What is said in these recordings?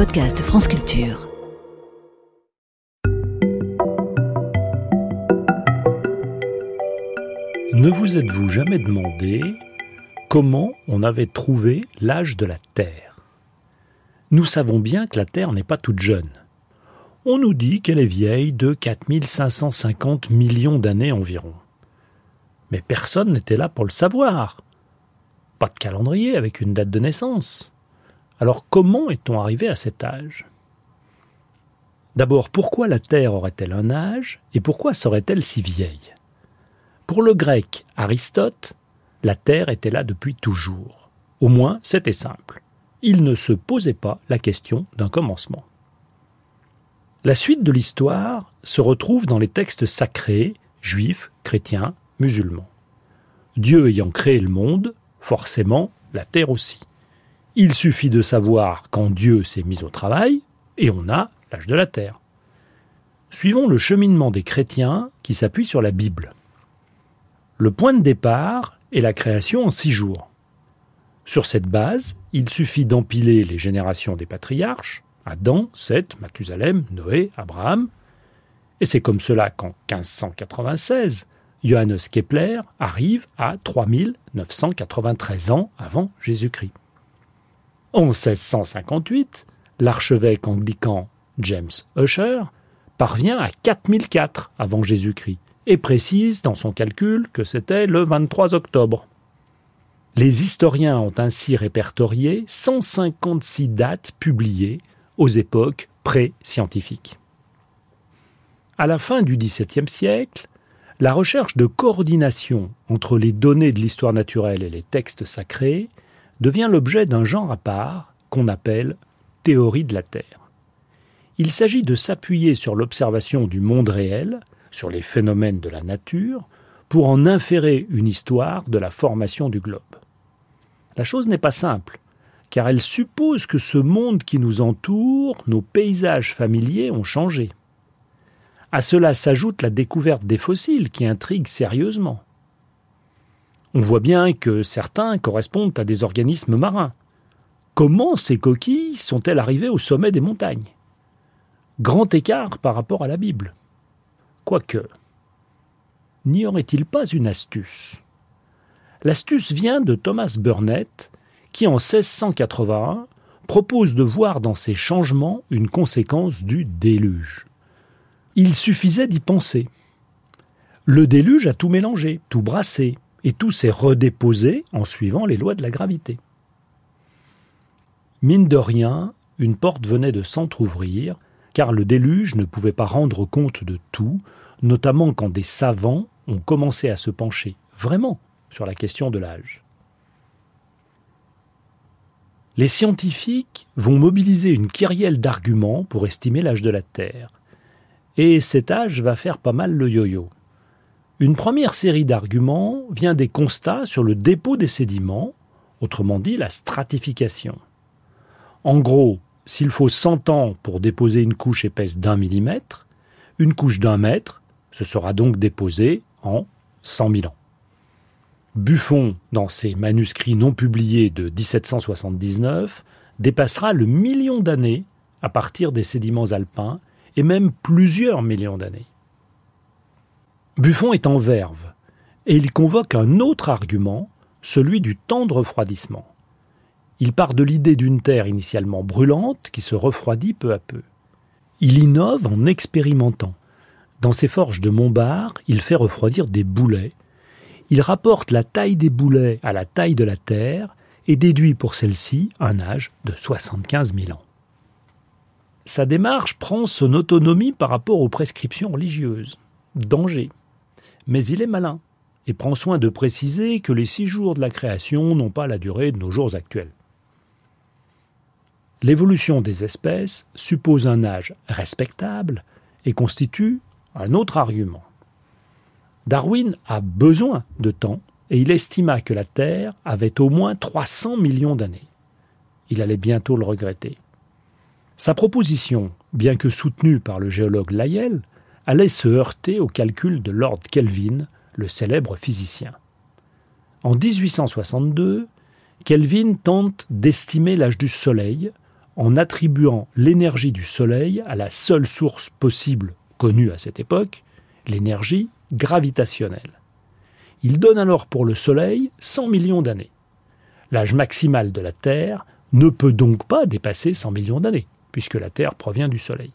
podcast France Culture. Ne vous êtes-vous jamais demandé comment on avait trouvé l'âge de la Terre? Nous savons bien que la Terre n'est pas toute jeune. On nous dit qu'elle est vieille de 4550 millions d'années environ. Mais personne n'était là pour le savoir. Pas de calendrier avec une date de naissance. Alors comment est-on arrivé à cet âge? D'abord, pourquoi la Terre aurait-elle un âge et pourquoi serait-elle si vieille? Pour le grec Aristote, la Terre était là depuis toujours. Au moins, c'était simple. Il ne se posait pas la question d'un commencement. La suite de l'histoire se retrouve dans les textes sacrés, juifs, chrétiens, musulmans. Dieu ayant créé le monde, forcément la Terre aussi. Il suffit de savoir quand Dieu s'est mis au travail, et on a l'âge de la Terre. Suivons le cheminement des chrétiens qui s'appuie sur la Bible. Le point de départ est la création en six jours. Sur cette base, il suffit d'empiler les générations des patriarches, Adam, Seth, Mathusalem, Noé, Abraham, et c'est comme cela qu'en 1596, Johannes Kepler arrive à 3993 ans avant Jésus-Christ. En 1658, l'archevêque anglican James Usher parvient à 4004 avant Jésus-Christ et précise dans son calcul que c'était le 23 octobre. Les historiens ont ainsi répertorié 156 dates publiées aux époques pré-scientifiques. À la fin du XVIIe siècle, la recherche de coordination entre les données de l'histoire naturelle et les textes sacrés devient l'objet d'un genre à part qu'on appelle théorie de la Terre. Il s'agit de s'appuyer sur l'observation du monde réel, sur les phénomènes de la nature, pour en inférer une histoire de la formation du globe. La chose n'est pas simple, car elle suppose que ce monde qui nous entoure, nos paysages familiers ont changé. À cela s'ajoute la découverte des fossiles qui intrigue sérieusement. On voit bien que certains correspondent à des organismes marins. Comment ces coquilles sont-elles arrivées au sommet des montagnes? Grand écart par rapport à la Bible. Quoique, n'y aurait-il pas une astuce? L'astuce vient de Thomas Burnett, qui en 1681 propose de voir dans ces changements une conséquence du déluge. Il suffisait d'y penser. Le déluge a tout mélangé, tout brassé, et tout s'est redéposé en suivant les lois de la gravité. Mine de rien, une porte venait de s'entr'ouvrir, car le déluge ne pouvait pas rendre compte de tout, notamment quand des savants ont commencé à se pencher vraiment sur la question de l'âge. Les scientifiques vont mobiliser une kyrielle d'arguments pour estimer l'âge de la Terre. Et cet âge va faire pas mal le yo-yo. Une première série d'arguments vient des constats sur le dépôt des sédiments, autrement dit la stratification. En gros, s'il faut 100 ans pour déposer une couche épaisse d'un millimètre, une couche d'un mètre, ce sera donc déposée en 100 000 ans. Buffon, dans ses manuscrits non publiés de 1779, dépassera le million d'années à partir des sédiments alpins et même plusieurs millions d'années. Buffon est en verve, et il convoque un autre argument, celui du temps de refroidissement. Il part de l'idée d'une Terre initialement brûlante qui se refroidit peu à peu. Il innove en expérimentant. Dans ses forges de Montbard, il fait refroidir des boulets. Il rapporte la taille des boulets à la taille de la Terre et déduit pour celle-ci un âge de 75 000 ans sa démarche prend son autonomie par rapport aux prescriptions religieuses. Danger. Mais il est malin et prend soin de préciser que les six jours de la création n'ont pas la durée de nos jours actuels. L'évolution des espèces suppose un âge respectable et constitue un autre argument. Darwin a besoin de temps et il estima que la Terre avait au moins 300 millions d'années. Il allait bientôt le regretter. Sa proposition, bien que soutenue par le géologue Lyell, allait se heurter au calcul de Lord Kelvin, le célèbre physicien. En 1862, Kelvin tente d'estimer l'âge du Soleil en attribuant l'énergie du Soleil à la seule source possible connue à cette époque, l'énergie gravitationnelle. Il donne alors pour le Soleil 100 millions d'années. L'âge maximal de la Terre ne peut donc pas dépasser 100 millions d'années, puisque la Terre provient du Soleil.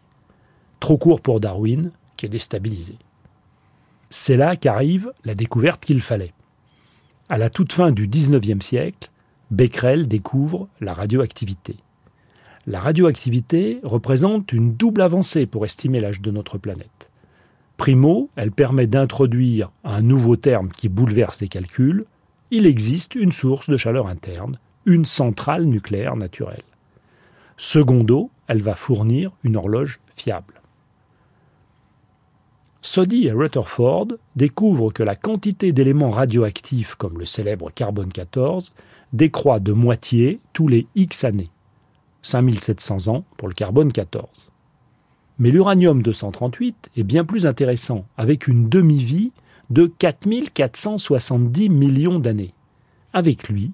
Trop court pour Darwin, qui est. C'est là qu'arrive la découverte qu'il fallait. À la toute fin du XIXe siècle, Becquerel découvre la radioactivité. La radioactivité représente une double avancée pour estimer l'âge de notre planète. Primo, elle permet d'introduire un nouveau terme qui bouleverse les calculs. Il existe une source de chaleur interne, une centrale nucléaire naturelle. Secondo, elle va fournir une horloge fiable. Soddy et Rutherford découvrent que la quantité d'éléments radioactifs comme le célèbre carbone 14 décroît de moitié tous les X années. 5700 ans pour le carbone 14. Mais l'uranium 238 est bien plus intéressant, avec une demi-vie de 4470 millions d'années. Avec lui,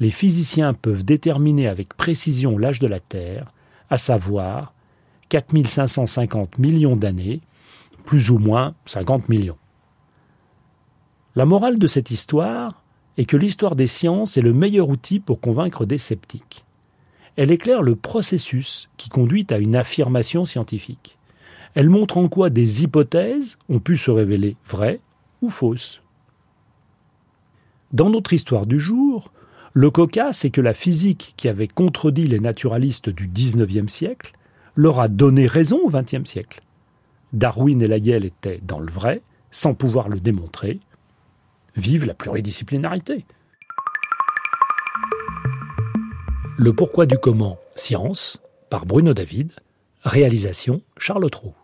les physiciens peuvent déterminer avec précision l'âge de la Terre, à savoir 4550 millions d'années, plus ou moins 50 millions. La morale de cette histoire est que l'histoire des sciences est le meilleur outil pour convaincre des sceptiques. Elle éclaire le processus qui conduit à une affirmation scientifique. Elle montre en quoi des hypothèses ont pu se révéler vraies ou fausses. Dans notre histoire du jour, le coca, c'est que la physique qui avait contredit les naturalistes du XIXe siècle leur a donné raison au XXe siècle. Darwin et Lyell étaient dans le vrai, sans pouvoir le démontrer. Vive la pluridisciplinarité. Le pourquoi du comment, science, par Bruno David, réalisation Charles Trou.